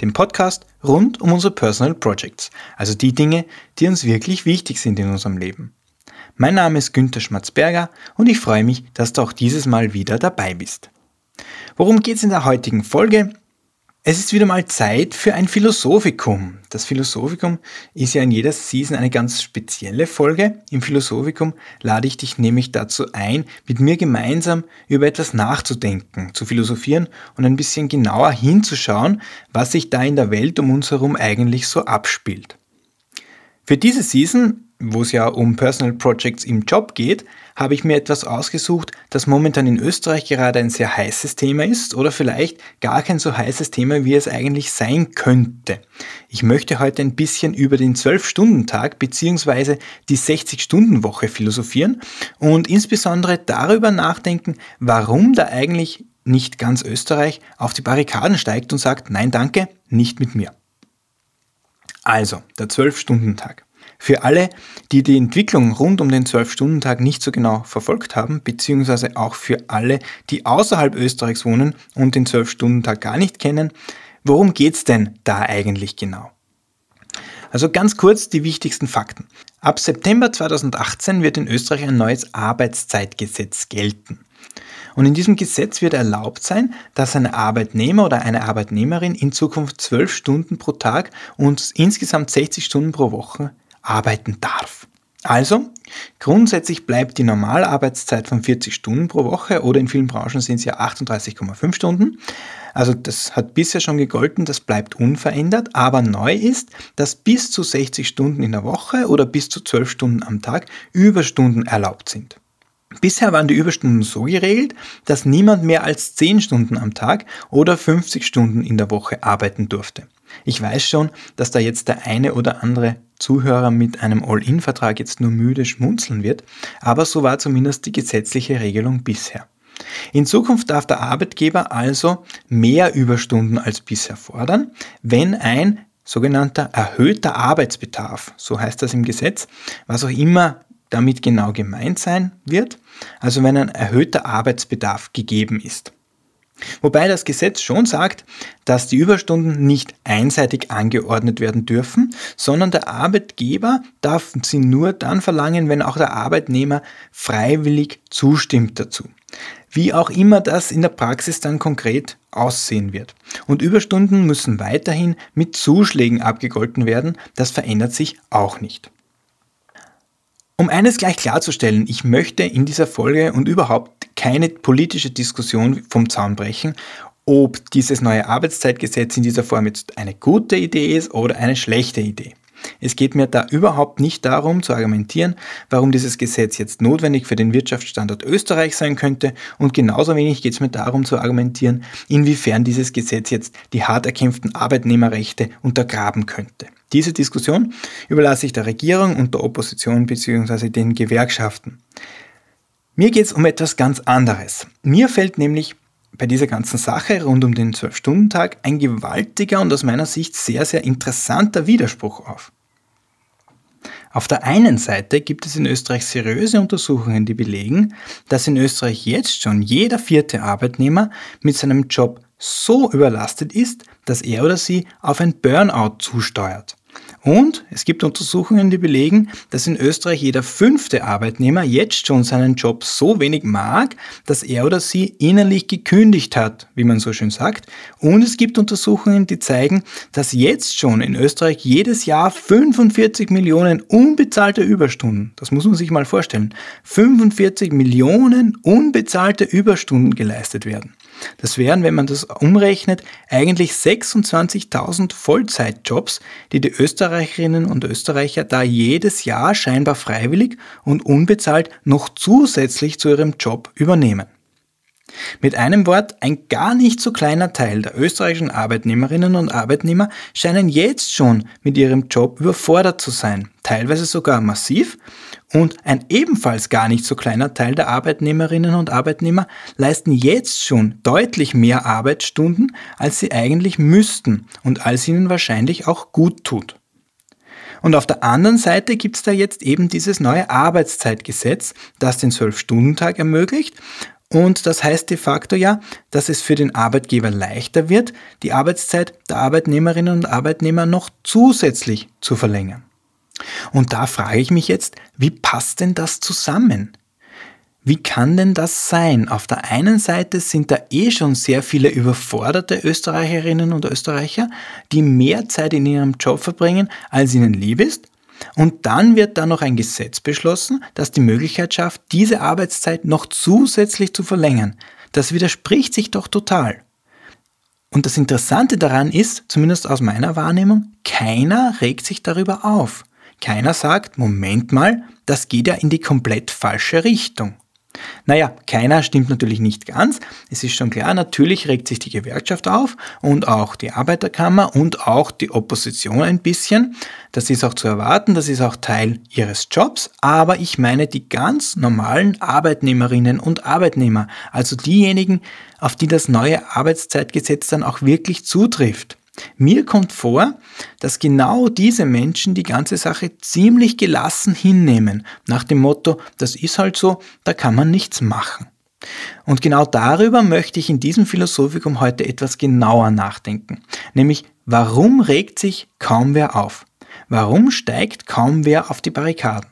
dem Podcast rund um unsere Personal Projects, also die Dinge, die uns wirklich wichtig sind in unserem Leben. Mein Name ist Günther Schmatzberger und ich freue mich, dass du auch dieses Mal wieder dabei bist. Worum geht es in der heutigen Folge? Es ist wieder mal Zeit für ein Philosophikum. Das Philosophikum ist ja in jeder Season eine ganz spezielle Folge. Im Philosophikum lade ich dich nämlich dazu ein, mit mir gemeinsam über etwas nachzudenken, zu philosophieren und ein bisschen genauer hinzuschauen, was sich da in der Welt um uns herum eigentlich so abspielt. Für diese Season wo es ja um Personal Projects im Job geht, habe ich mir etwas ausgesucht, das momentan in Österreich gerade ein sehr heißes Thema ist oder vielleicht gar kein so heißes Thema, wie es eigentlich sein könnte. Ich möchte heute ein bisschen über den 12-Stunden-Tag bzw. die 60-Stunden-Woche philosophieren und insbesondere darüber nachdenken, warum da eigentlich nicht ganz Österreich auf die Barrikaden steigt und sagt, nein danke, nicht mit mir. Also, der 12-Stunden-Tag. Für alle, die die Entwicklung rund um den 12-Stunden-Tag nicht so genau verfolgt haben, beziehungsweise auch für alle, die außerhalb Österreichs wohnen und den 12-Stunden-Tag gar nicht kennen, worum geht's denn da eigentlich genau? Also ganz kurz die wichtigsten Fakten. Ab September 2018 wird in Österreich ein neues Arbeitszeitgesetz gelten. Und in diesem Gesetz wird erlaubt sein, dass ein Arbeitnehmer oder eine Arbeitnehmerin in Zukunft 12 Stunden pro Tag und insgesamt 60 Stunden pro Woche arbeiten darf. Also, grundsätzlich bleibt die Normalarbeitszeit von 40 Stunden pro Woche oder in vielen Branchen sind es ja 38,5 Stunden. Also das hat bisher schon gegolten, das bleibt unverändert, aber neu ist, dass bis zu 60 Stunden in der Woche oder bis zu 12 Stunden am Tag Überstunden erlaubt sind. Bisher waren die Überstunden so geregelt, dass niemand mehr als 10 Stunden am Tag oder 50 Stunden in der Woche arbeiten durfte. Ich weiß schon, dass da jetzt der eine oder andere Zuhörer mit einem All-In-Vertrag jetzt nur müde schmunzeln wird, aber so war zumindest die gesetzliche Regelung bisher. In Zukunft darf der Arbeitgeber also mehr Überstunden als bisher fordern, wenn ein sogenannter erhöhter Arbeitsbedarf, so heißt das im Gesetz, was auch immer damit genau gemeint sein wird, also wenn ein erhöhter Arbeitsbedarf gegeben ist. Wobei das Gesetz schon sagt, dass die Überstunden nicht einseitig angeordnet werden dürfen, sondern der Arbeitgeber darf sie nur dann verlangen, wenn auch der Arbeitnehmer freiwillig zustimmt dazu. Wie auch immer das in der Praxis dann konkret aussehen wird. Und Überstunden müssen weiterhin mit Zuschlägen abgegolten werden, das verändert sich auch nicht. Um eines gleich klarzustellen, ich möchte in dieser Folge und überhaupt keine politische Diskussion vom Zaun brechen, ob dieses neue Arbeitszeitgesetz in dieser Form jetzt eine gute Idee ist oder eine schlechte Idee. Es geht mir da überhaupt nicht darum zu argumentieren, warum dieses Gesetz jetzt notwendig für den Wirtschaftsstandort Österreich sein könnte und genauso wenig geht es mir darum zu argumentieren, inwiefern dieses Gesetz jetzt die hart erkämpften Arbeitnehmerrechte untergraben könnte. Diese Diskussion überlasse ich der Regierung und der Opposition bzw. den Gewerkschaften. Mir geht es um etwas ganz anderes. Mir fällt nämlich bei dieser ganzen Sache rund um den 12-Stunden-Tag ein gewaltiger und aus meiner Sicht sehr, sehr interessanter Widerspruch auf. Auf der einen Seite gibt es in Österreich seriöse Untersuchungen, die belegen, dass in Österreich jetzt schon jeder vierte Arbeitnehmer mit seinem Job so überlastet ist, dass er oder sie auf ein Burnout zusteuert. Und es gibt Untersuchungen, die belegen, dass in Österreich jeder fünfte Arbeitnehmer jetzt schon seinen Job so wenig mag, dass er oder sie innerlich gekündigt hat, wie man so schön sagt. Und es gibt Untersuchungen, die zeigen, dass jetzt schon in Österreich jedes Jahr 45 Millionen unbezahlte Überstunden, das muss man sich mal vorstellen, 45 Millionen unbezahlte Überstunden geleistet werden. Das wären, wenn man das umrechnet, eigentlich 26.000 Vollzeitjobs, die die Österreicherinnen und Österreicher da jedes Jahr scheinbar freiwillig und unbezahlt noch zusätzlich zu ihrem Job übernehmen. Mit einem Wort, ein gar nicht so kleiner Teil der österreichischen Arbeitnehmerinnen und Arbeitnehmer scheinen jetzt schon mit ihrem Job überfordert zu sein, teilweise sogar massiv, und ein ebenfalls gar nicht so kleiner Teil der Arbeitnehmerinnen und Arbeitnehmer leisten jetzt schon deutlich mehr Arbeitsstunden, als sie eigentlich müssten und als ihnen wahrscheinlich auch gut tut. Und auf der anderen Seite gibt es da jetzt eben dieses neue Arbeitszeitgesetz, das den 12-Stunden-Tag ermöglicht. Und das heißt de facto ja, dass es für den Arbeitgeber leichter wird, die Arbeitszeit der Arbeitnehmerinnen und Arbeitnehmer noch zusätzlich zu verlängern. Und da frage ich mich jetzt, wie passt denn das zusammen? Wie kann denn das sein? Auf der einen Seite sind da eh schon sehr viele überforderte Österreicherinnen und Österreicher, die mehr Zeit in ihrem Job verbringen, als ihnen lieb ist. Und dann wird da noch ein Gesetz beschlossen, das die Möglichkeit schafft, diese Arbeitszeit noch zusätzlich zu verlängern. Das widerspricht sich doch total. Und das Interessante daran ist, zumindest aus meiner Wahrnehmung, keiner regt sich darüber auf. Keiner sagt, Moment mal, das geht ja in die komplett falsche Richtung. Naja, keiner stimmt natürlich nicht ganz. Es ist schon klar, natürlich regt sich die Gewerkschaft auf und auch die Arbeiterkammer und auch die Opposition ein bisschen. Das ist auch zu erwarten, das ist auch Teil ihres Jobs. Aber ich meine die ganz normalen Arbeitnehmerinnen und Arbeitnehmer, also diejenigen, auf die das neue Arbeitszeitgesetz dann auch wirklich zutrifft. Mir kommt vor, dass genau diese Menschen die ganze Sache ziemlich gelassen hinnehmen, nach dem Motto, das ist halt so, da kann man nichts machen. Und genau darüber möchte ich in diesem Philosophikum heute etwas genauer nachdenken, nämlich warum regt sich kaum wer auf? Warum steigt kaum wer auf die Barrikaden?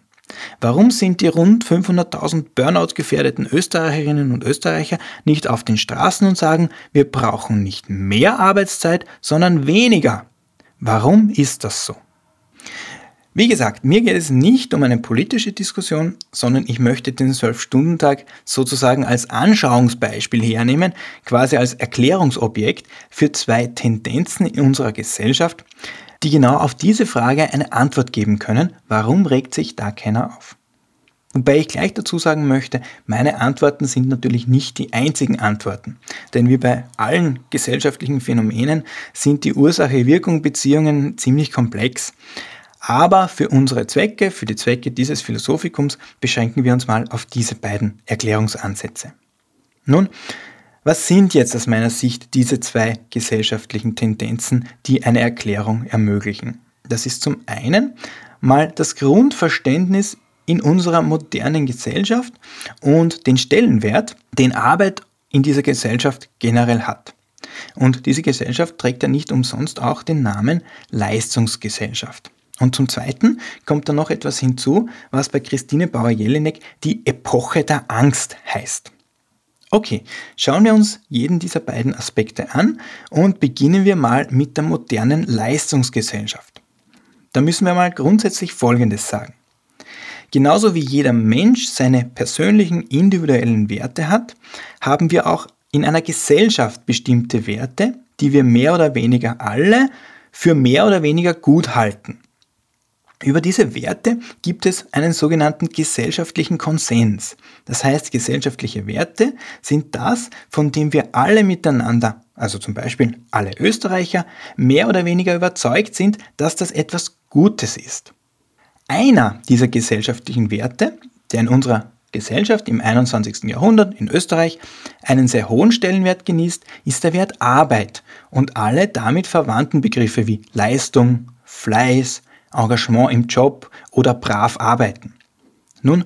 Warum sind die rund 500.000 Burnout-gefährdeten Österreicherinnen und Österreicher nicht auf den Straßen und sagen, wir brauchen nicht mehr Arbeitszeit, sondern weniger? Warum ist das so? Wie gesagt, mir geht es nicht um eine politische Diskussion, sondern ich möchte den 12-Stunden-Tag sozusagen als Anschauungsbeispiel hernehmen, quasi als Erklärungsobjekt für zwei Tendenzen in unserer Gesellschaft, die genau auf diese Frage eine Antwort geben können, warum regt sich da keiner auf. Wobei ich gleich dazu sagen möchte, meine Antworten sind natürlich nicht die einzigen Antworten. Denn wie bei allen gesellschaftlichen Phänomenen sind die Ursache-Wirkung-Beziehungen ziemlich komplex. Aber für unsere Zwecke, für die Zwecke dieses Philosophikums, beschränken wir uns mal auf diese beiden Erklärungsansätze. Nun, was sind jetzt aus meiner Sicht diese zwei gesellschaftlichen Tendenzen, die eine Erklärung ermöglichen? Das ist zum einen mal das Grundverständnis in unserer modernen Gesellschaft und den Stellenwert, den Arbeit in dieser Gesellschaft generell hat. Und diese Gesellschaft trägt ja nicht umsonst auch den Namen Leistungsgesellschaft. Und zum Zweiten kommt da noch etwas hinzu, was bei Christine Bauer-Jelinek die Epoche der Angst heißt. Okay, schauen wir uns jeden dieser beiden Aspekte an und beginnen wir mal mit der modernen Leistungsgesellschaft. Da müssen wir mal grundsätzlich Folgendes sagen. Genauso wie jeder Mensch seine persönlichen individuellen Werte hat, haben wir auch in einer Gesellschaft bestimmte Werte, die wir mehr oder weniger alle für mehr oder weniger gut halten. Über diese Werte gibt es einen sogenannten gesellschaftlichen Konsens. Das heißt, gesellschaftliche Werte sind das, von dem wir alle miteinander, also zum Beispiel alle Österreicher, mehr oder weniger überzeugt sind, dass das etwas Gutes ist. Einer dieser gesellschaftlichen Werte, der in unserer Gesellschaft im 21. Jahrhundert in Österreich einen sehr hohen Stellenwert genießt, ist der Wert Arbeit und alle damit verwandten Begriffe wie Leistung, Fleiß, Engagement im Job oder brav arbeiten. Nun,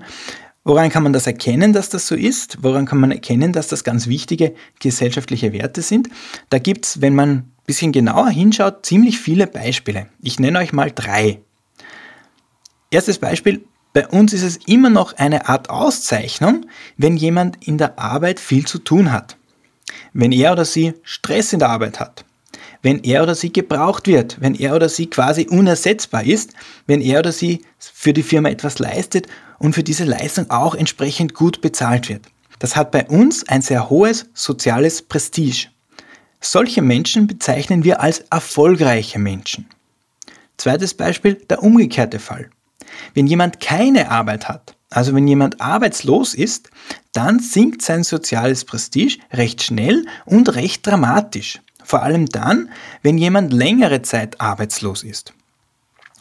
woran kann man das erkennen, dass das so ist? Woran kann man erkennen, dass das ganz wichtige gesellschaftliche Werte sind? Da gibt es, wenn man ein bisschen genauer hinschaut, ziemlich viele Beispiele. Ich nenne euch mal drei. Erstes Beispiel, bei uns ist es immer noch eine Art Auszeichnung, wenn jemand in der Arbeit viel zu tun hat. Wenn er oder sie Stress in der Arbeit hat wenn er oder sie gebraucht wird, wenn er oder sie quasi unersetzbar ist, wenn er oder sie für die Firma etwas leistet und für diese Leistung auch entsprechend gut bezahlt wird. Das hat bei uns ein sehr hohes soziales Prestige. Solche Menschen bezeichnen wir als erfolgreiche Menschen. Zweites Beispiel, der umgekehrte Fall. Wenn jemand keine Arbeit hat, also wenn jemand arbeitslos ist, dann sinkt sein soziales Prestige recht schnell und recht dramatisch. Vor allem dann, wenn jemand längere Zeit arbeitslos ist.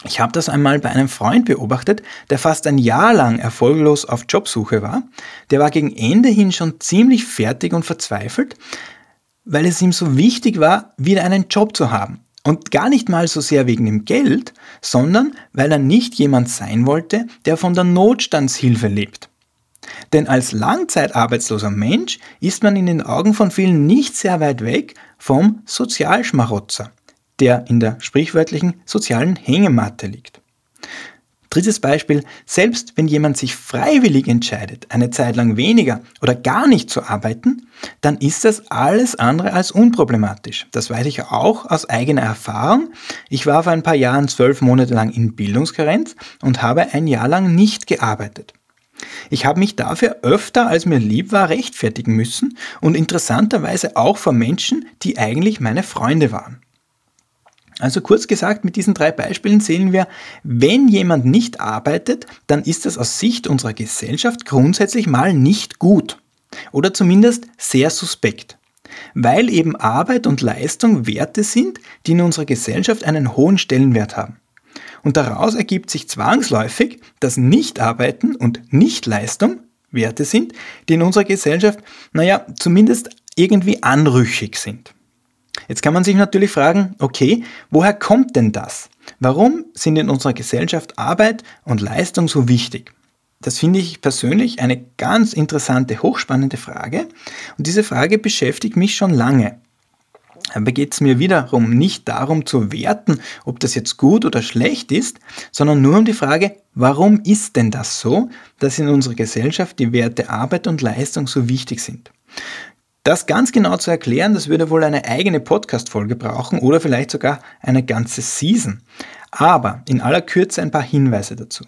Ich habe das einmal bei einem Freund beobachtet, der fast ein Jahr lang erfolglos auf Jobsuche war. Der war gegen Ende hin schon ziemlich fertig und verzweifelt, weil es ihm so wichtig war, wieder einen Job zu haben. Und gar nicht mal so sehr wegen dem Geld, sondern weil er nicht jemand sein wollte, der von der Notstandshilfe lebt. Denn als langzeitarbeitsloser Mensch ist man in den Augen von vielen nicht sehr weit weg vom Sozialschmarotzer, der in der sprichwörtlichen sozialen Hängematte liegt. Drittes Beispiel, selbst wenn jemand sich freiwillig entscheidet, eine Zeit lang weniger oder gar nicht zu arbeiten, dann ist das alles andere als unproblematisch. Das weiß ich auch aus eigener Erfahrung. Ich war vor ein paar Jahren zwölf Monate lang in Bildungskarenz und habe ein Jahr lang nicht gearbeitet. Ich habe mich dafür öfter, als mir lieb war, rechtfertigen müssen und interessanterweise auch vor Menschen, die eigentlich meine Freunde waren. Also kurz gesagt, mit diesen drei Beispielen sehen wir, wenn jemand nicht arbeitet, dann ist das aus Sicht unserer Gesellschaft grundsätzlich mal nicht gut. Oder zumindest sehr suspekt. Weil eben Arbeit und Leistung Werte sind, die in unserer Gesellschaft einen hohen Stellenwert haben. Und daraus ergibt sich zwangsläufig, dass Nichtarbeiten und Nichtleistung Werte sind, die in unserer Gesellschaft, naja, zumindest irgendwie anrüchig sind. Jetzt kann man sich natürlich fragen, okay, woher kommt denn das? Warum sind in unserer Gesellschaft Arbeit und Leistung so wichtig? Das finde ich persönlich eine ganz interessante, hochspannende Frage und diese Frage beschäftigt mich schon lange. Aber geht es mir wiederum nicht darum zu werten, ob das jetzt gut oder schlecht ist, sondern nur um die Frage, warum ist denn das so, dass in unserer Gesellschaft die Werte Arbeit und Leistung so wichtig sind? Das ganz genau zu erklären, das würde wohl eine eigene Podcast-Folge brauchen oder vielleicht sogar eine ganze Season. Aber in aller Kürze ein paar Hinweise dazu.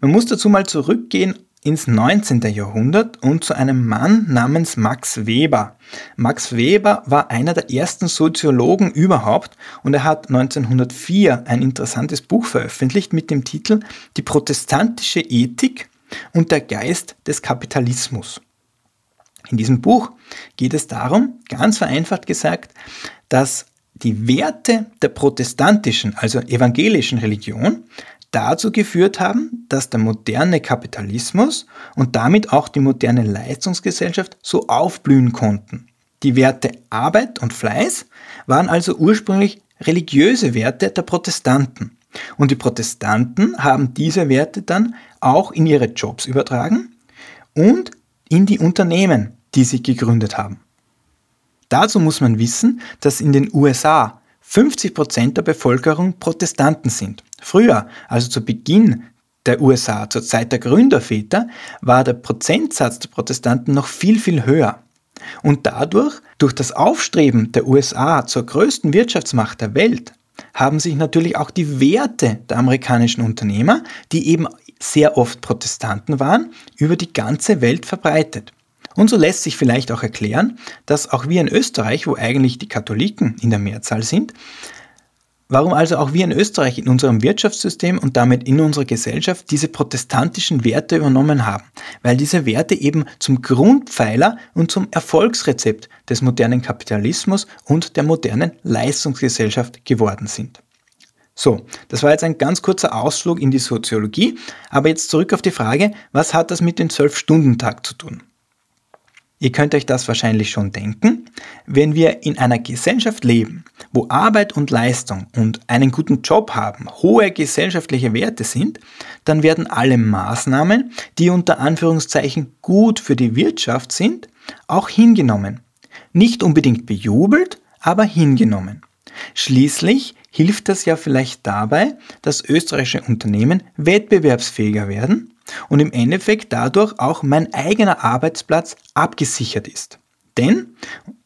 Man muss dazu mal zurückgehen ins 19. Jahrhundert und zu einem Mann namens Max Weber. Max Weber war einer der ersten Soziologen überhaupt und er hat 1904 ein interessantes Buch veröffentlicht mit dem Titel Die protestantische Ethik und der Geist des Kapitalismus. In diesem Buch geht es darum, ganz vereinfacht gesagt, dass die Werte der protestantischen, also evangelischen Religion dazu geführt haben, dass der moderne Kapitalismus und damit auch die moderne Leistungsgesellschaft so aufblühen konnten. Die Werte Arbeit und Fleiß waren also ursprünglich religiöse Werte der Protestanten. Und die Protestanten haben diese Werte dann auch in ihre Jobs übertragen und in die Unternehmen, die sie gegründet haben. Dazu muss man wissen, dass in den USA 50 Prozent der Bevölkerung Protestanten sind. Früher, also zu Beginn der USA, zur Zeit der Gründerväter, war der Prozentsatz der Protestanten noch viel, viel höher. Und dadurch, durch das Aufstreben der USA zur größten Wirtschaftsmacht der Welt, haben sich natürlich auch die Werte der amerikanischen Unternehmer, die eben sehr oft Protestanten waren, über die ganze Welt verbreitet. Und so lässt sich vielleicht auch erklären, dass auch wir in Österreich, wo eigentlich die Katholiken in der Mehrzahl sind, warum also auch wir in Österreich in unserem Wirtschaftssystem und damit in unserer Gesellschaft diese protestantischen Werte übernommen haben, weil diese Werte eben zum Grundpfeiler und zum Erfolgsrezept des modernen Kapitalismus und der modernen Leistungsgesellschaft geworden sind. So, das war jetzt ein ganz kurzer Ausflug in die Soziologie, aber jetzt zurück auf die Frage, was hat das mit dem Zwölf-Stunden-Tag zu tun? Ihr könnt euch das wahrscheinlich schon denken. Wenn wir in einer Gesellschaft leben, wo Arbeit und Leistung und einen guten Job haben hohe gesellschaftliche Werte sind, dann werden alle Maßnahmen, die unter Anführungszeichen gut für die Wirtschaft sind, auch hingenommen. Nicht unbedingt bejubelt, aber hingenommen. Schließlich hilft das ja vielleicht dabei, dass österreichische Unternehmen wettbewerbsfähiger werden und im Endeffekt dadurch auch mein eigener Arbeitsplatz abgesichert ist. Denn,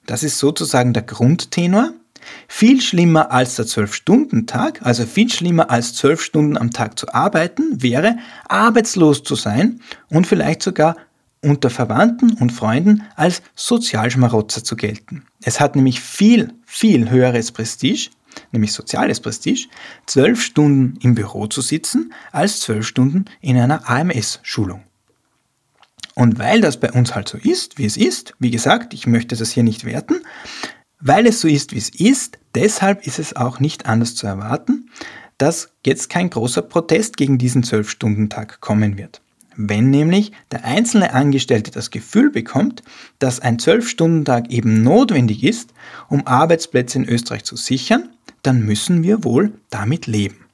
das ist sozusagen der Grundtenor, viel schlimmer als der 12-Stunden-Tag, also viel schlimmer als 12 Stunden am Tag zu arbeiten, wäre arbeitslos zu sein und vielleicht sogar unter Verwandten und Freunden als Sozialschmarotzer zu gelten. Es hat nämlich viel, viel höheres Prestige, nämlich soziales Prestige, zwölf Stunden im Büro zu sitzen, als zwölf Stunden in einer AMS-Schulung. Und weil das bei uns halt so ist, wie es ist, wie gesagt, ich möchte das hier nicht werten, weil es so ist, wie es ist, deshalb ist es auch nicht anders zu erwarten, dass jetzt kein großer Protest gegen diesen Zwölf-Stunden-Tag kommen wird. Wenn nämlich der einzelne Angestellte das Gefühl bekommt, dass ein Zwölf-Stunden-Tag eben notwendig ist, um Arbeitsplätze in Österreich zu sichern, dann müssen wir wohl damit leben.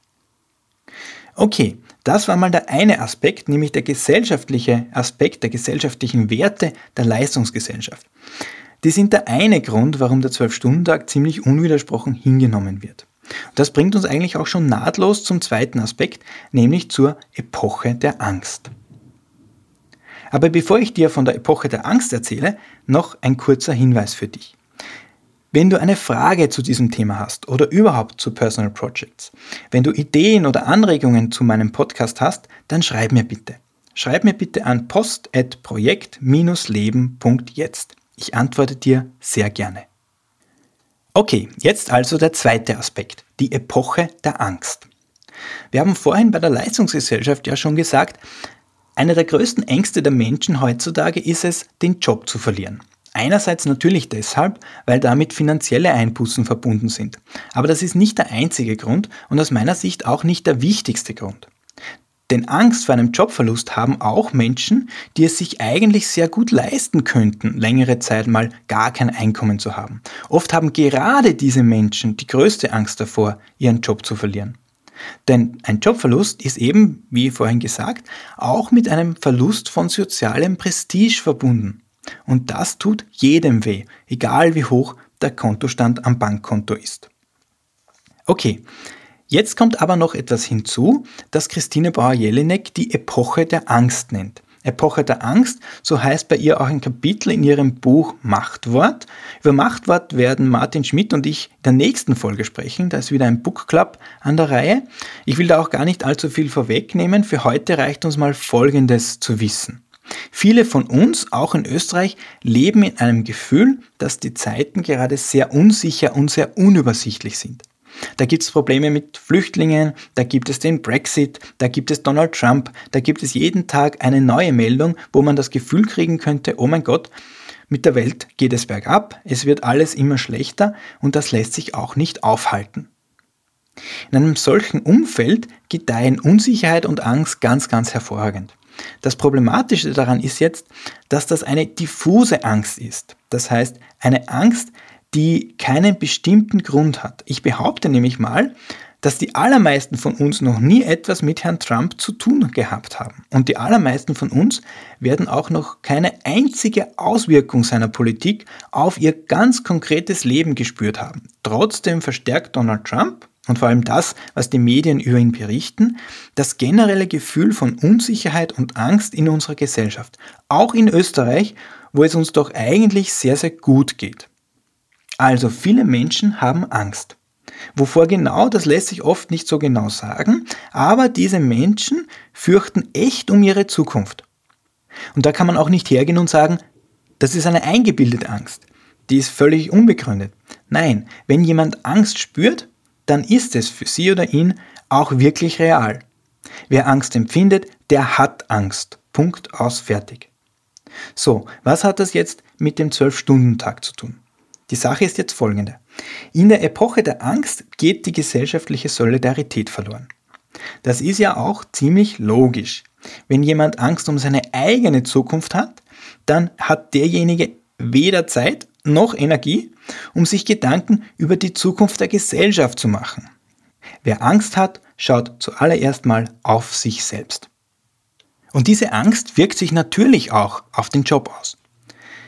Okay, das war mal der eine Aspekt, nämlich der gesellschaftliche Aspekt der gesellschaftlichen Werte der Leistungsgesellschaft. Die sind der eine Grund, warum der Zwölf-Stunden-Tag ziemlich unwidersprochen hingenommen wird. Das bringt uns eigentlich auch schon nahtlos zum zweiten Aspekt, nämlich zur Epoche der Angst. Aber bevor ich dir von der Epoche der Angst erzähle, noch ein kurzer Hinweis für dich. Wenn du eine Frage zu diesem Thema hast oder überhaupt zu Personal Projects, wenn du Ideen oder Anregungen zu meinem Podcast hast, dann schreib mir bitte. Schreib mir bitte an post.projekt-leben.jetzt. Ich antworte dir sehr gerne. Okay, jetzt also der zweite Aspekt, die Epoche der Angst. Wir haben vorhin bei der Leistungsgesellschaft ja schon gesagt, eine der größten Ängste der Menschen heutzutage ist es, den Job zu verlieren. Einerseits natürlich deshalb, weil damit finanzielle Einbußen verbunden sind. Aber das ist nicht der einzige Grund und aus meiner Sicht auch nicht der wichtigste Grund. Denn Angst vor einem Jobverlust haben auch Menschen, die es sich eigentlich sehr gut leisten könnten, längere Zeit mal gar kein Einkommen zu haben. Oft haben gerade diese Menschen die größte Angst davor, ihren Job zu verlieren. Denn ein Jobverlust ist eben, wie vorhin gesagt, auch mit einem Verlust von sozialem Prestige verbunden. Und das tut jedem weh, egal wie hoch der Kontostand am Bankkonto ist. Okay, jetzt kommt aber noch etwas hinzu, das Christine Bauer-Jelinek die Epoche der Angst nennt. Epoche der Angst, so heißt bei ihr auch ein Kapitel in ihrem Buch Machtwort. Über Machtwort werden Martin Schmidt und ich in der nächsten Folge sprechen. Da ist wieder ein Book Club an der Reihe. Ich will da auch gar nicht allzu viel vorwegnehmen. Für heute reicht uns mal Folgendes zu wissen. Viele von uns, auch in Österreich, leben in einem Gefühl, dass die Zeiten gerade sehr unsicher und sehr unübersichtlich sind. Da gibt es Probleme mit Flüchtlingen, da gibt es den Brexit, da gibt es Donald Trump, da gibt es jeden Tag eine neue Meldung, wo man das Gefühl kriegen könnte, oh mein Gott, mit der Welt geht es bergab, es wird alles immer schlechter und das lässt sich auch nicht aufhalten. In einem solchen Umfeld gedeihen Unsicherheit und Angst ganz, ganz hervorragend. Das Problematische daran ist jetzt, dass das eine diffuse Angst ist. Das heißt, eine Angst, die keinen bestimmten Grund hat. Ich behaupte nämlich mal, dass die allermeisten von uns noch nie etwas mit Herrn Trump zu tun gehabt haben. Und die allermeisten von uns werden auch noch keine einzige Auswirkung seiner Politik auf ihr ganz konkretes Leben gespürt haben. Trotzdem verstärkt Donald Trump und vor allem das, was die Medien über ihn berichten, das generelle Gefühl von Unsicherheit und Angst in unserer Gesellschaft. Auch in Österreich, wo es uns doch eigentlich sehr, sehr gut geht. Also viele Menschen haben Angst. Wovor genau, das lässt sich oft nicht so genau sagen, aber diese Menschen fürchten echt um ihre Zukunft. Und da kann man auch nicht hergehen und sagen, das ist eine eingebildete Angst. Die ist völlig unbegründet. Nein, wenn jemand Angst spürt, dann ist es für sie oder ihn auch wirklich real. Wer Angst empfindet, der hat Angst. Punkt aus fertig. So, was hat das jetzt mit dem 12-Stunden-Tag zu tun? Die Sache ist jetzt folgende. In der Epoche der Angst geht die gesellschaftliche Solidarität verloren. Das ist ja auch ziemlich logisch. Wenn jemand Angst um seine eigene Zukunft hat, dann hat derjenige weder Zeit noch Energie, um sich Gedanken über die Zukunft der Gesellschaft zu machen. Wer Angst hat, schaut zuallererst mal auf sich selbst. Und diese Angst wirkt sich natürlich auch auf den Job aus.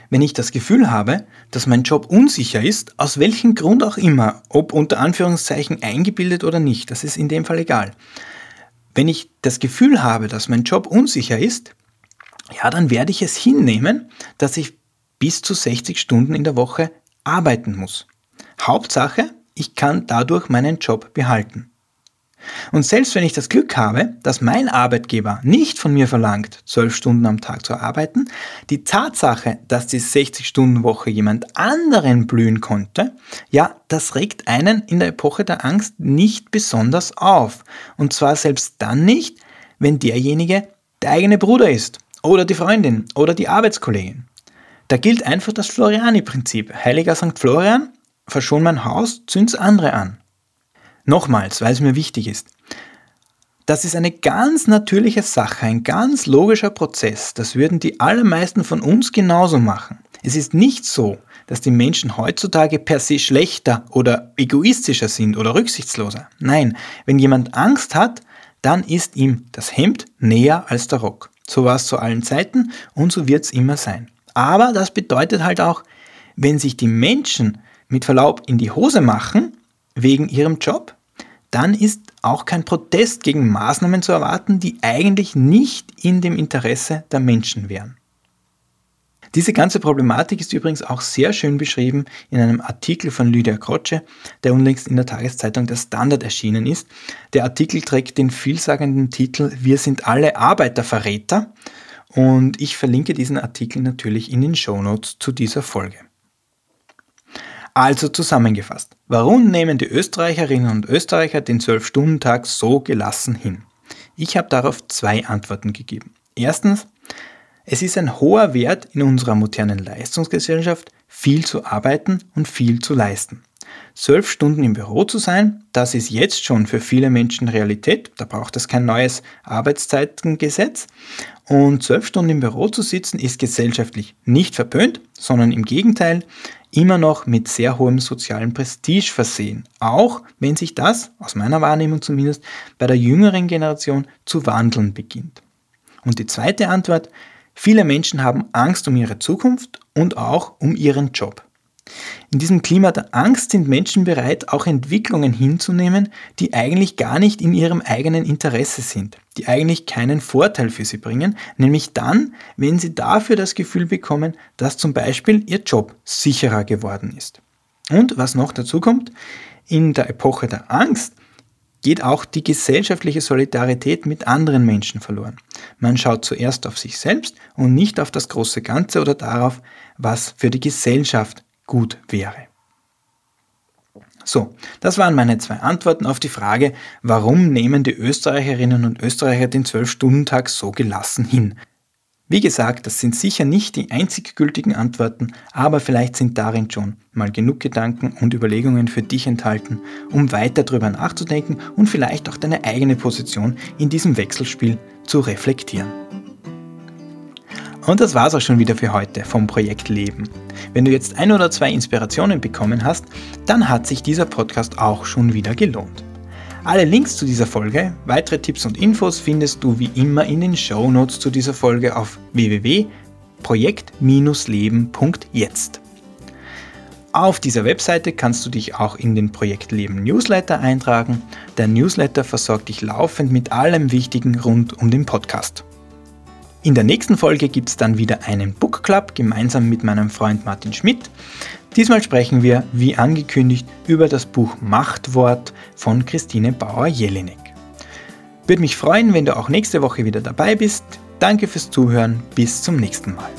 Wenn ich das Gefühl habe, dass mein Job unsicher ist, aus welchem Grund auch immer, ob unter Anführungszeichen eingebildet oder nicht, das ist in dem Fall egal. Wenn ich das Gefühl habe, dass mein Job unsicher ist, ja, dann werde ich es hinnehmen, dass ich bis zu 60 Stunden in der Woche arbeiten muss. Hauptsache, ich kann dadurch meinen Job behalten. Und selbst wenn ich das Glück habe, dass mein Arbeitgeber nicht von mir verlangt, zwölf Stunden am Tag zu arbeiten, die Tatsache, dass die 60-Stunden-Woche jemand anderen blühen konnte, ja, das regt einen in der Epoche der Angst nicht besonders auf. Und zwar selbst dann nicht, wenn derjenige der eigene Bruder ist oder die Freundin oder die Arbeitskollegin. Da gilt einfach das Floriani-Prinzip. Heiliger St. Florian, verschon mein Haus, zünd's andere an. Nochmals, weil es mir wichtig ist. Das ist eine ganz natürliche Sache, ein ganz logischer Prozess. Das würden die allermeisten von uns genauso machen. Es ist nicht so, dass die Menschen heutzutage per se schlechter oder egoistischer sind oder rücksichtsloser. Nein, wenn jemand Angst hat, dann ist ihm das Hemd näher als der Rock. So war es zu allen Zeiten und so wird es immer sein. Aber das bedeutet halt auch, wenn sich die Menschen mit Verlaub in die Hose machen, wegen ihrem Job, dann ist auch kein Protest gegen Maßnahmen zu erwarten, die eigentlich nicht in dem Interesse der Menschen wären. Diese ganze Problematik ist übrigens auch sehr schön beschrieben in einem Artikel von Lydia Croce, der unlängst in der Tageszeitung Der Standard erschienen ist. Der Artikel trägt den vielsagenden Titel Wir sind alle Arbeiterverräter und ich verlinke diesen Artikel natürlich in den Shownotes zu dieser Folge. Also zusammengefasst, warum nehmen die Österreicherinnen und Österreicher den 12-Stunden-Tag so gelassen hin? Ich habe darauf zwei Antworten gegeben. Erstens, es ist ein hoher Wert in unserer modernen Leistungsgesellschaft, viel zu arbeiten und viel zu leisten. Zwölf Stunden im Büro zu sein, das ist jetzt schon für viele Menschen Realität. Da braucht es kein neues Arbeitszeitengesetz. Und zwölf Stunden im Büro zu sitzen, ist gesellschaftlich nicht verpönt, sondern im Gegenteil immer noch mit sehr hohem sozialen Prestige versehen. Auch wenn sich das, aus meiner Wahrnehmung zumindest, bei der jüngeren Generation zu wandeln beginnt. Und die zweite Antwort, viele Menschen haben Angst um ihre Zukunft und auch um ihren Job. In diesem Klima der Angst sind Menschen bereit, auch Entwicklungen hinzunehmen, die eigentlich gar nicht in ihrem eigenen Interesse sind, die eigentlich keinen Vorteil für sie bringen, nämlich dann, wenn sie dafür das Gefühl bekommen, dass zum Beispiel ihr Job sicherer geworden ist. Und was noch dazu kommt, in der Epoche der Angst geht auch die gesellschaftliche Solidarität mit anderen Menschen verloren. Man schaut zuerst auf sich selbst und nicht auf das große Ganze oder darauf, was für die Gesellschaft gut wäre. So, das waren meine zwei Antworten auf die Frage, warum nehmen die Österreicherinnen und Österreicher den 12-Stunden-Tag so gelassen hin? Wie gesagt, das sind sicher nicht die einzig gültigen Antworten, aber vielleicht sind darin schon mal genug Gedanken und Überlegungen für dich enthalten, um weiter darüber nachzudenken und vielleicht auch deine eigene Position in diesem Wechselspiel zu reflektieren. Und das war's auch schon wieder für heute vom Projekt Leben. Wenn du jetzt ein oder zwei Inspirationen bekommen hast, dann hat sich dieser Podcast auch schon wieder gelohnt. Alle Links zu dieser Folge, weitere Tipps und Infos findest du wie immer in den Show Notes zu dieser Folge auf www.projekt-leben.jetzt. Auf dieser Webseite kannst du dich auch in den Projekt Leben Newsletter eintragen. Der Newsletter versorgt dich laufend mit allem Wichtigen rund um den Podcast. In der nächsten Folge gibt es dann wieder einen Book Club gemeinsam mit meinem Freund Martin Schmidt. Diesmal sprechen wir, wie angekündigt, über das Buch Machtwort von Christine Bauer-Jelinek. Würde mich freuen, wenn du auch nächste Woche wieder dabei bist. Danke fürs Zuhören. Bis zum nächsten Mal.